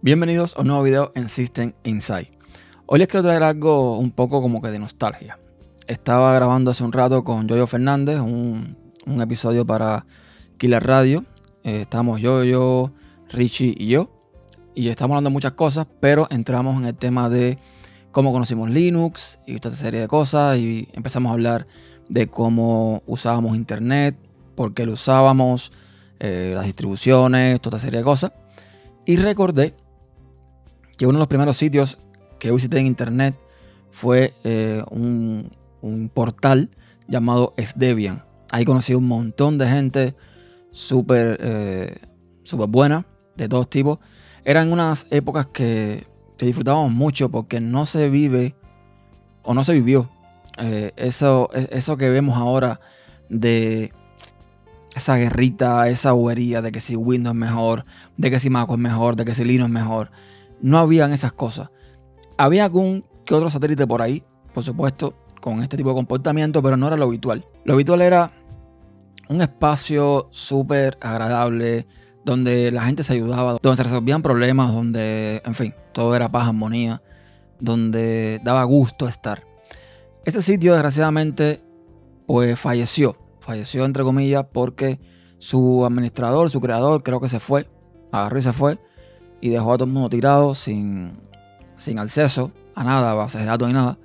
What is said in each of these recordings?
Bienvenidos a un nuevo video en System Insight. Hoy les quiero traer algo un poco como que de nostalgia. Estaba grabando hace un rato con Yoyo Fernández un, episodio para Killer Radio. Eh, estamos Yoyo, Richie y yo. Y estamos hablando de muchas cosas, pero entramos en el tema de cómo conocimos Linux y esta serie de cosas. Y empezamos a hablar de cómo usábamos Internet, por qué lo usábamos, eh, las distribuciones, toda esta serie de cosas. Y recordé que uno de los primeros sitios que visité en internet fue eh, un, portal llamado Sdebian. Ahí conocí un montón de gente súper eh, buena, de todos tipos. Eran unas épocas que, disfrutábamos mucho porque no se vive o no se vivió eh, eso, eso que vemos ahora de esa guerrita, esa bobería de que si Windows es mejor, de que si Mac es mejor, de que si Linux es mejor no habían esas cosas. Había algún que otro satélite por ahí, por supuesto, con este tipo de comportamiento, pero no era lo habitual. Lo habitual era un espacio súper agradable, donde la gente se ayudaba, donde se resolvían problemas, donde, en fin, todo era paz, armonía, donde daba gusto estar. Ese sitio, desgraciadamente, pues falleció. Falleció, entre comillas, porque su administrador, su creador, creo que se fue. Agarró y se fue y dejó a todo el mundo tirado sin, sin acceso a nada, bases de datos ni nada.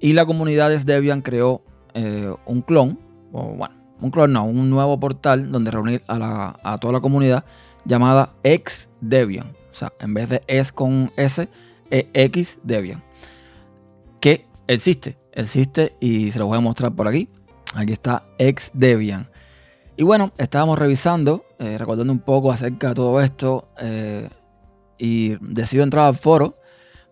Y la comunidad de Debian creó eh, un clon, o bueno, un clon no, un nuevo portal donde reunir a, toda la comunidad llamada XDebian. O sea, en vez de es con S, X Debian. Que existe, existe y se lo voy a mostrar por aquí. Aquí está XDebian. Y bueno, estábamos revisando, eh, recordando un poco acerca de todo esto. Eh, y decido entrar al foro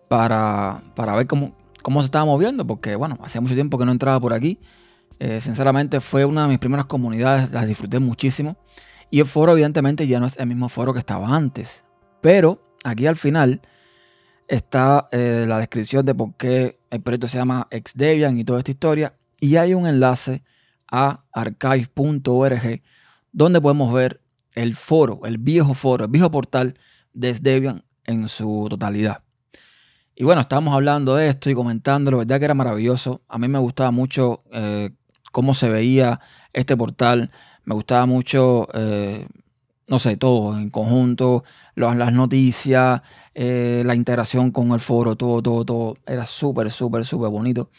para, ver cómo, cómo se estaba moviendo, porque bueno, hacía mucho tiempo que no entraba por aquí. Eh, sinceramente fue una de mis primeras comunidades, las disfruté muchísimo. Y el foro evidentemente ya no es el mismo foro que estaba antes. Pero aquí al final está eh, la descripción de por qué el proyecto se llama Xdebian y toda esta historia. Y hay un enlace a archive.org donde podemos ver el foro, el viejo foro, el viejo portal de Debian en su totalidad. Y bueno, estábamos hablando de esto y comentándolo, verdad que era maravilloso. A mí me gustaba mucho eh, cómo se veía este portal, me gustaba mucho, eh, no sé, todo en conjunto, las noticias, eh, la integración con el foro, todo, todo, todo. Era súper, súper, súper bonito.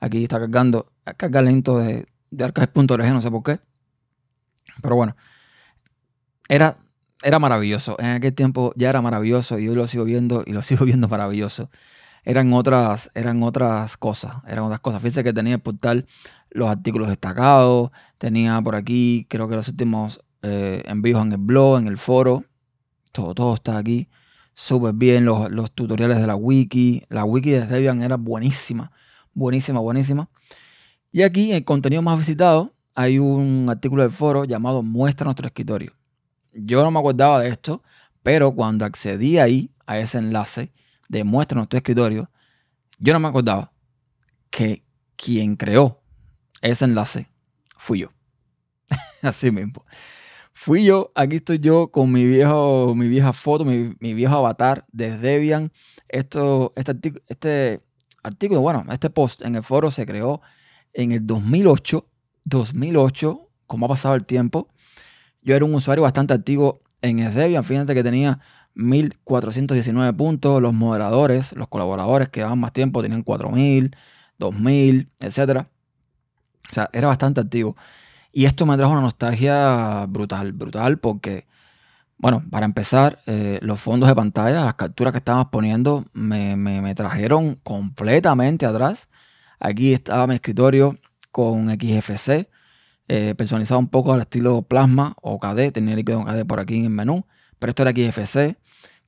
Aquí está cargando, carga lento de, de archive.org, no sé por qué. Pero bueno, era era maravilloso. En aquel tiempo ya era maravilloso y hoy lo sigo viendo y lo sigo viendo maravilloso. Eran otras, eran otras cosas, eran otras cosas. Fíjense que tenía el portal los artículos destacados, tenía por aquí, creo que los últimos eh, envíos en el blog, en el foro, todo, todo está aquí. Súper bien, los, los, tutoriales de la wiki. La wiki de Debian era buenísima, buenísima, buenísima. Y aquí, en el contenido más visitado, hay un artículo del foro llamado Muestra nuestro escritorio yo no me acordaba de esto, pero cuando accedí ahí a ese enlace de muestra nuestro escritorio, yo no me acordaba que quien creó ese enlace fui yo. Así mismo. Fui yo, aquí estoy yo con mi viejo, mi vieja foto, mi, viejo avatar de Debian. Esto, este, artículo, este artículo, bueno, este post en el foro se creó en el 2008. 2008, como ha pasado el tiempo. Yo era un usuario bastante activo en Debian. Fíjense que tenía 1419 puntos. Los moderadores, los colaboradores que daban más tiempo tenían 4000, 2000, etc. O sea, era bastante activo. Y esto me trajo una nostalgia brutal, brutal, porque, bueno, para empezar, eh, los fondos de pantalla, las capturas que estábamos poniendo, me, me trajeron completamente atrás. Aquí estaba mi escritorio con XFC, eh, personalizado un poco al estilo Plasma o KD, tenía líquido KD por aquí en menú, pero esto era XFC,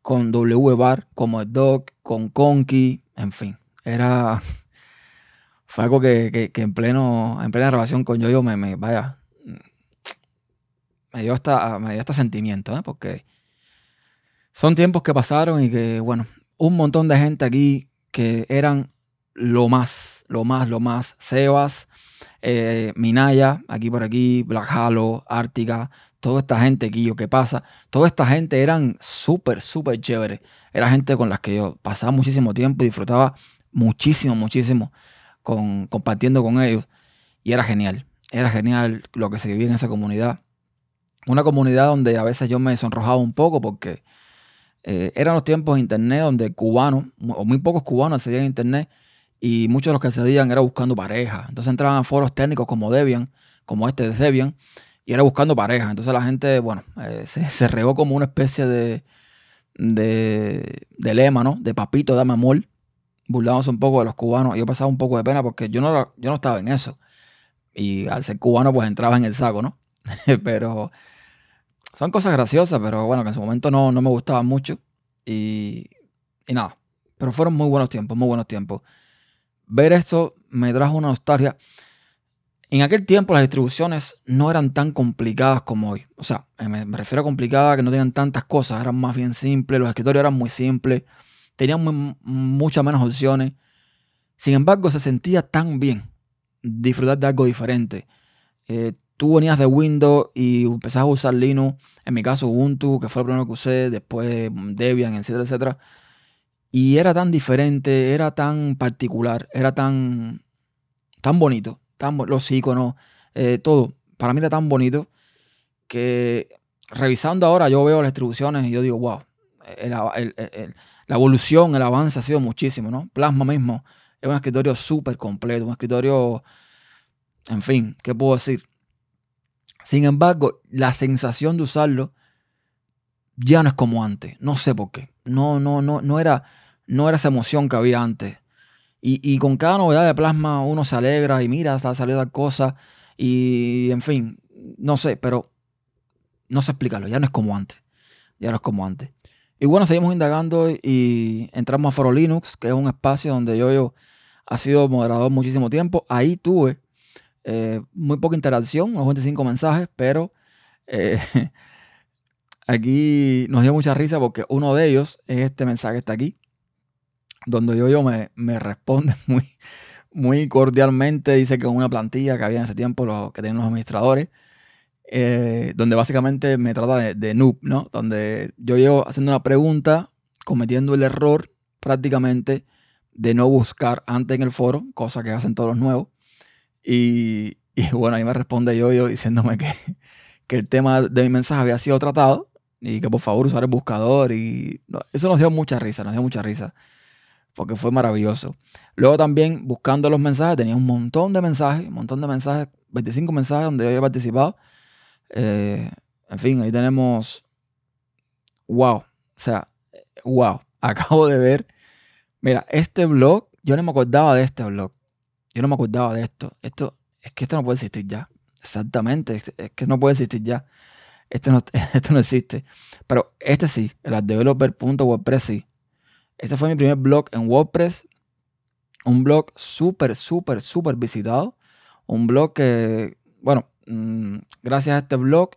con WBAR como el dock, con Conky, en fin, era... Fue algo que, en, pleno, en plena relación con yo, me, me, vaya, me dio hasta, me dio hasta sentimiento, ¿eh? porque son tiempos que pasaron y que, bueno, un montón de gente aquí que eran lo más lo más, lo más. Sebas, eh, Minaya, aquí por aquí, Black Halo, Ártica, toda esta gente, Guillo, ¿qué pasa? Toda esta gente eran súper, súper chéveres. Era gente con las que yo pasaba muchísimo tiempo y disfrutaba muchísimo, muchísimo con, compartiendo con ellos. Y era genial, era genial lo que se vivía en esa comunidad. Una comunidad donde a veces yo me sonrojaba un poco porque eh, eran los tiempos de internet donde cubanos, o muy pocos cubanos accedían a internet, y muchos de los que accedían era buscando pareja. Entonces entraban a foros técnicos como Debian, como este de Debian, y era buscando pareja. Entonces la gente, bueno, eh, se, regó como una especie de, de, lema, ¿no? De papito, dame amor. Burlándose un poco de los cubanos. Yo pasaba un poco de pena porque yo no, yo no estaba en eso. Y al ser cubano, pues entraba en el saco, ¿no? pero son cosas graciosas, pero bueno, que en su momento no, no me gustaban mucho. Y, y nada, pero fueron muy buenos tiempos, muy buenos tiempos. Ver esto me trajo una nostalgia. En aquel tiempo las distribuciones no eran tan complicadas como hoy. O sea, me, refiero a complicadas que no tenían tantas cosas, eran más bien simples, los escritorios eran muy simples, tenían muchas menos opciones. Sin embargo, se sentía tan bien disfrutar de algo diferente. Eh, tú venías de Windows y empezabas a usar Linux, en mi caso Ubuntu, que fue lo primero que usé, después Debian, etcétera, etcétera. Y era tan diferente, era tan particular, era tan, tan bonito, tan, los iconos, eh, todo. Para mí era tan bonito que revisando ahora yo veo las distribuciones y yo digo, wow, la evolución, el avance ha sido muchísimo, ¿no? Plasma mismo es un escritorio súper completo, un escritorio, en fin, ¿qué puedo decir? Sin embargo, la sensación de usarlo ya no es como antes. No sé por qué. No, no, no, no era, no era esa emoción que había antes. Y, con cada novedad de plasma uno se alegra y mira, está saliendo tal cosa. Y en fin, no sé, pero no sé explicarlo. Ya no es como antes. Ya no es como antes. Y bueno, seguimos indagando y entramos a Foro Linux, que es un espacio donde yo, yo ha sido moderador muchísimo tiempo. Ahí tuve eh, muy poca interacción, unos 25 mensajes, pero eh, aquí nos dio mucha risa porque uno de ellos es este mensaje que está aquí, donde yo, yo me, me responde muy, muy cordialmente, dice que una plantilla que había en ese tiempo lo, que tenían los administradores, eh, donde básicamente me trata de, de, noob, ¿no? Donde yo llevo haciendo una pregunta, cometiendo el error prácticamente de no buscar antes en el foro, cosa que hacen todos los nuevos. Y, bueno, ahí me responde yo, yo diciéndome que, que, el tema de mi mensaje había sido tratado y que por favor usar el buscador. Y eso nos dio mucha risa, nos dio mucha risa, porque fue maravilloso. Luego también buscando los mensajes, tenía un montón de mensajes, un montón de mensajes, 25 mensajes donde yo había participado. Eh, en fin, ahí tenemos, wow, o sea, wow, acabo de ver, mira, este blog, yo no me acordaba de este blog. Yo no me acordaba de esto. Esto, es que esto no puede existir ya. Exactamente, es, que no puede existir ya. Esto no, esto no existe. Pero este sí, el addeveloper.wordpress sí. Este fue mi primer blog en WordPress. Un blog súper, súper, súper visitado. Un blog que, bueno, mm, gracias a este blog,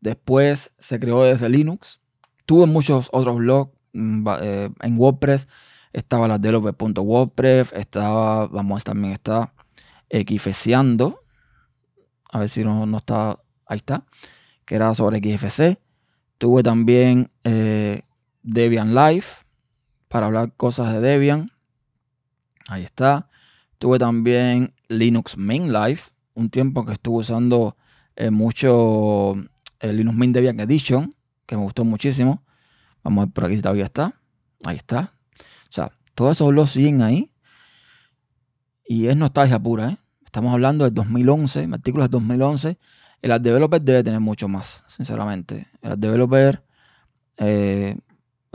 después se creó desde Linux. Tuve muchos otros blogs mm, eh, en WordPress estaba la developer.wordpress, estaba, vamos, también está XFCeando, a ver si no, no está, ahí está, que era sobre XFC. Tuve también eh, Debian Live, para hablar cosas de Debian, ahí está. Tuve también Linux Main Live, un tiempo que estuve usando eh, mucho el Linux Main Debian Edition, que me gustó muchísimo. Vamos a ver por aquí si todavía está. Ahí está. O sea, todos esos blogs siguen ahí. Y es nostalgia pura, ¿eh? Estamos hablando del 2011, artículos del 2011. El Developer debe tener mucho más, sinceramente. El Developer, eh,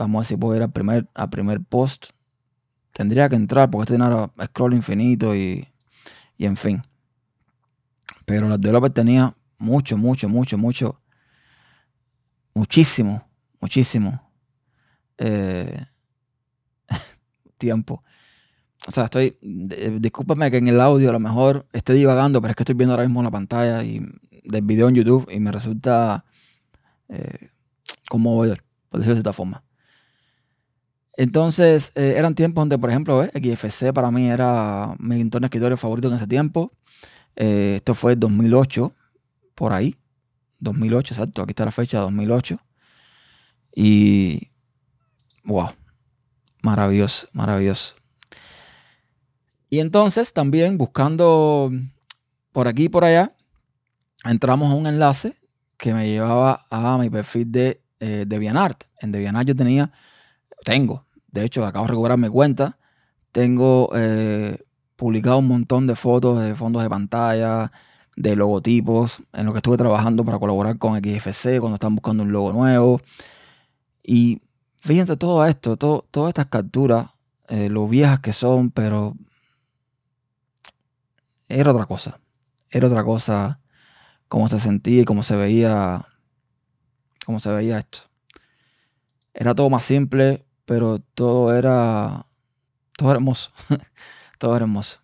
vamos a ver si puedo ir al primer, al primer post. Tendría que entrar porque este tiene scroll infinito y, y en fin. Pero App Developer tenía mucho, mucho, mucho, mucho, muchísimo, muchísimo. Eh, tiempo. O sea, estoy. Discúlpame que en el audio a lo mejor esté divagando, pero es que estoy viendo ahora mismo la pantalla y, del video en YouTube y me resulta eh, conmovedor, por decirlo de esta forma. Entonces, eh, eran tiempos donde, por ejemplo, XFC para mí era mi entorno de escritorio favorito en ese tiempo. Eh, esto fue 2008, por ahí. 2008, exacto. Aquí está la fecha, 2008. Y, wow, maravilloso, maravilloso. Y entonces también buscando por aquí y por allá, entramos a un enlace que me llevaba a mi perfil de eh, DeviantArt. En DeviantArt yo tenía, tengo, de hecho acabo de recuperar mi cuenta, tengo eh, publicado un montón de fotos de fondos de pantalla, de logotipos, en lo que estuve trabajando para colaborar con XFC cuando están buscando un logo nuevo. Y fíjense todo esto, todo, todas estas capturas, eh, lo viejas que son, pero era otra cosa. Era otra cosa cómo se sentía y cómo se veía, cómo se veía esto. Era todo más simple, pero todo era, todo hermoso. todo era hermoso.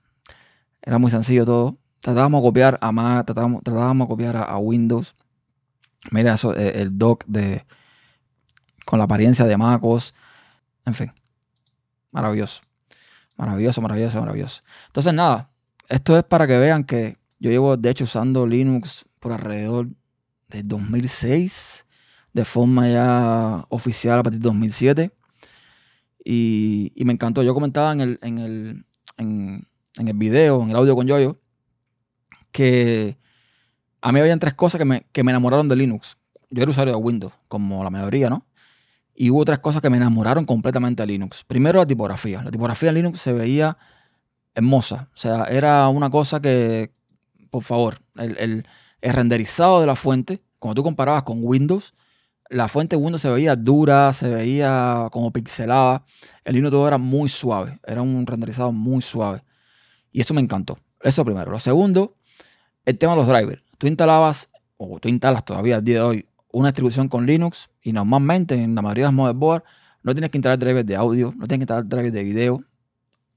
Era muy sencillo todo. Tratábamos de copiar a Mac, tratábamos, tratábamos de copiar a, Windows. Mira eso, eh, el dock de, con la apariencia de MacOS. En fin, maravilloso. Maravilloso, maravilloso, maravilloso. Entonces, nada, esto es para que vean que yo llevo, de hecho, usando Linux por alrededor de 2006, de forma ya oficial a partir de 2007. Y, me encantó. Yo comentaba en el, en el, en, el video, en el audio con Yoyo, que a mí habían tres cosas que me, que me enamoraron de Linux. Yo era usuario de Windows, como la mayoría, ¿no? Y hubo tres cosas que me enamoraron completamente de Linux. Primero, la tipografía. La tipografía en Linux se veía hermosa. O sea, era una cosa que, por favor, el, renderizado de la fuente, cuando tú comparabas con Windows, la fuente Windows se veía dura, se veía como pixelada. El Linux todo era muy suave, era un renderizado muy suave. Y eso me encantó. Eso primero. Lo segundo, el tema de los drivers. Tú instalabas, o tú instalas todavía al día de hoy, una distribución con Linux y normalmente en la mayoría de los motherboards no tienes que instalar drivers de audio, no tienes que instalar drivers de video,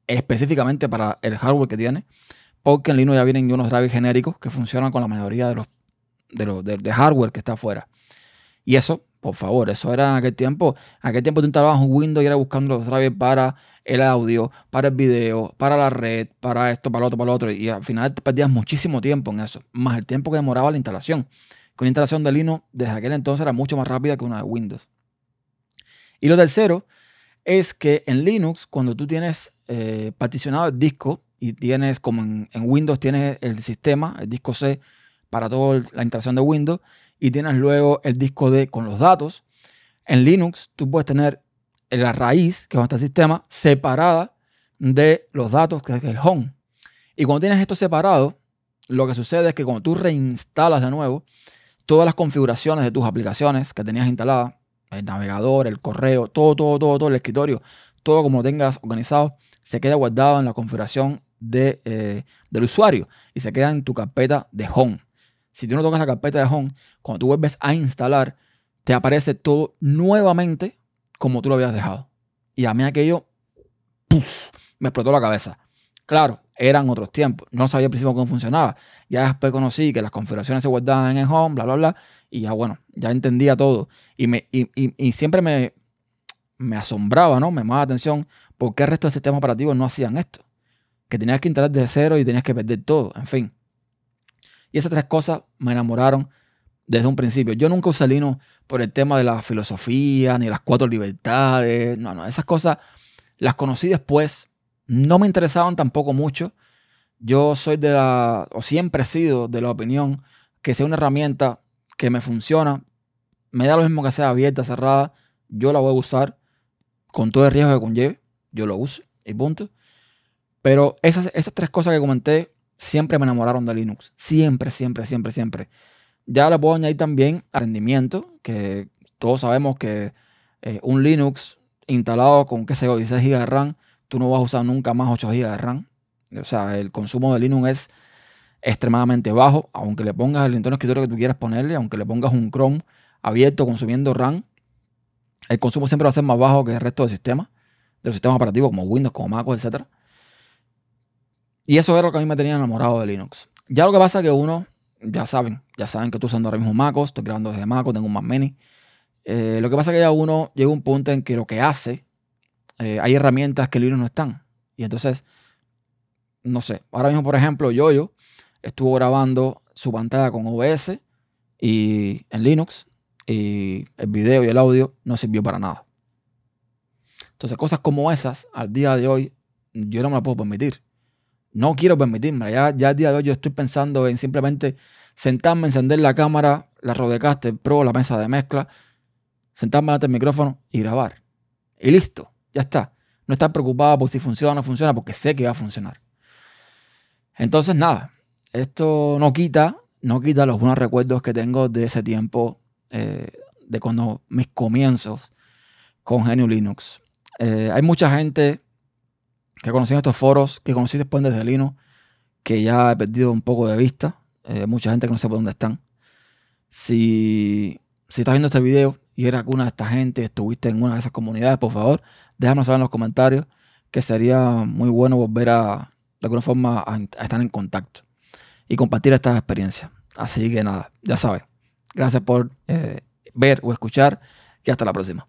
específicamente para el hardware que tiene, porque en Linux ya vienen unos drivers genéricos que funcionan con la mayoría de los de, los, de, hardware que está afuera. Y eso, por favor, eso era en aquel tiempo. En aquel tiempo tú instalabas un Windows y era buscando los drivers para el audio, para el video, para la red, para esto, para lo otro, para lo otro. Y al final te perdías muchísimo tiempo en eso, más el tiempo que demoraba la instalación. Con la instalación de Linux desde aquel entonces era mucho más rápida que una de Windows. Y lo tercero es que en Linux, cuando tú tienes eh, particionado el disco y tienes, como en, Windows, tienes el sistema, el disco C para toda la instalación de Windows y tienes luego el disco D con los datos. En Linux tú puedes tener la raíz, que es este sistema, separada de los datos, que es el home. Y cuando tienes esto separado, lo que sucede es que cuando tú reinstalas de nuevo, todas las configuraciones de tus aplicaciones que tenías instaladas, el navegador, el correo, todo, todo, todo, todo, el escritorio, todo como lo tengas organizado, se queda guardado en la configuración de, eh, del usuario y se queda en tu carpeta de home. Si tú no tocas la carpeta de home, cuando tú vuelves a instalar, te aparece todo nuevamente como tú lo habías dejado. Y a mí aquello me explotó la cabeza. Claro, eran otros tiempos. No sabía al principio cómo funcionaba. Ya después conocí que las configuraciones se guardaban en el home, bla, bla, bla. Y ya bueno, ya entendía todo. Y, siempre me, asombraba, ¿no? Me llamaba la atención por qué el resto de sistemas operativos no hacían esto. Que tenías que instalar desde cero y tenías que perder todo, en fin. Y esas tres cosas me enamoraron desde un principio. Yo nunca usé Linux por el tema de la filosofía, ni las cuatro libertades. No, no, esas cosas las conocí después no me interesaban tampoco mucho. Yo soy de la, o siempre he sido de la opinión que sea una herramienta que me funciona, me da lo mismo que sea abierta, cerrada, yo la voy a usar con todo el riesgo que conlleve, yo lo uso y punto. Pero esas, esas tres cosas que comenté siempre me enamoraron de Linux. Siempre, siempre, siempre, siempre. Ya le puedo añadir también rendimiento, que todos sabemos que eh, un Linux instalado con, qué sé yo, 16 GB de RAM tú no vas a usar nunca más 8 GB de RAM. O sea, el consumo de Linux es extremadamente bajo, aunque le pongas el entorno escritorio que tú quieras ponerle, aunque le pongas un Chrome abierto consumiendo RAM, el consumo siempre va a ser más bajo que el resto del sistema, de los sistemas operativos como Windows, como Mac, etc. Y eso era lo que a mí me tenía enamorado de Linux. Ya lo que pasa es que uno, ya saben, ya saben que estoy usando ahora mismo MacOS, estoy grabando desde MacOS, tengo un Mac Mini. Eh, lo que pasa es que ya uno llega a un punto en que lo que hace eh, hay herramientas que Linux no están. Y entonces, no sé, ahora mismo, por ejemplo, Yoyo estuvo grabando su pantalla con OBS y en Linux y el video y el audio no sirvió para nada. Entonces, cosas como esas, al día de hoy, yo no me las puedo permitir. No quiero permitirme. Ya, ya al día de hoy yo estoy pensando en simplemente sentarme, encender la cámara, la Rodecaster Pro, la mesa de mezcla, sentarme ante el micrófono y grabar. Y listo, ya está. No estar preocupado por si funciona o no funciona, porque sé que va a funcionar. Entonces, nada, esto no quita, no quita los buenos recuerdos que tengo de ese tiempo, eh, de cuando mis comienzos con Genio Linux. Eh, hay mucha gente que conocí en estos foros, que conocí después desde Linux, que ya he perdido un poco de vista. Eh, mucha gente que no sé por dónde están. Si, si estás viendo este video y eres alguna de esta gente, estuviste en una de esas comunidades, por favor, déjanos saber en los comentarios que sería muy bueno volver a, de alguna forma, a, estar en contacto y compartir estas experiencias. Así que nada, ya sabes. Gracias por eh, ver o escuchar y hasta la próxima.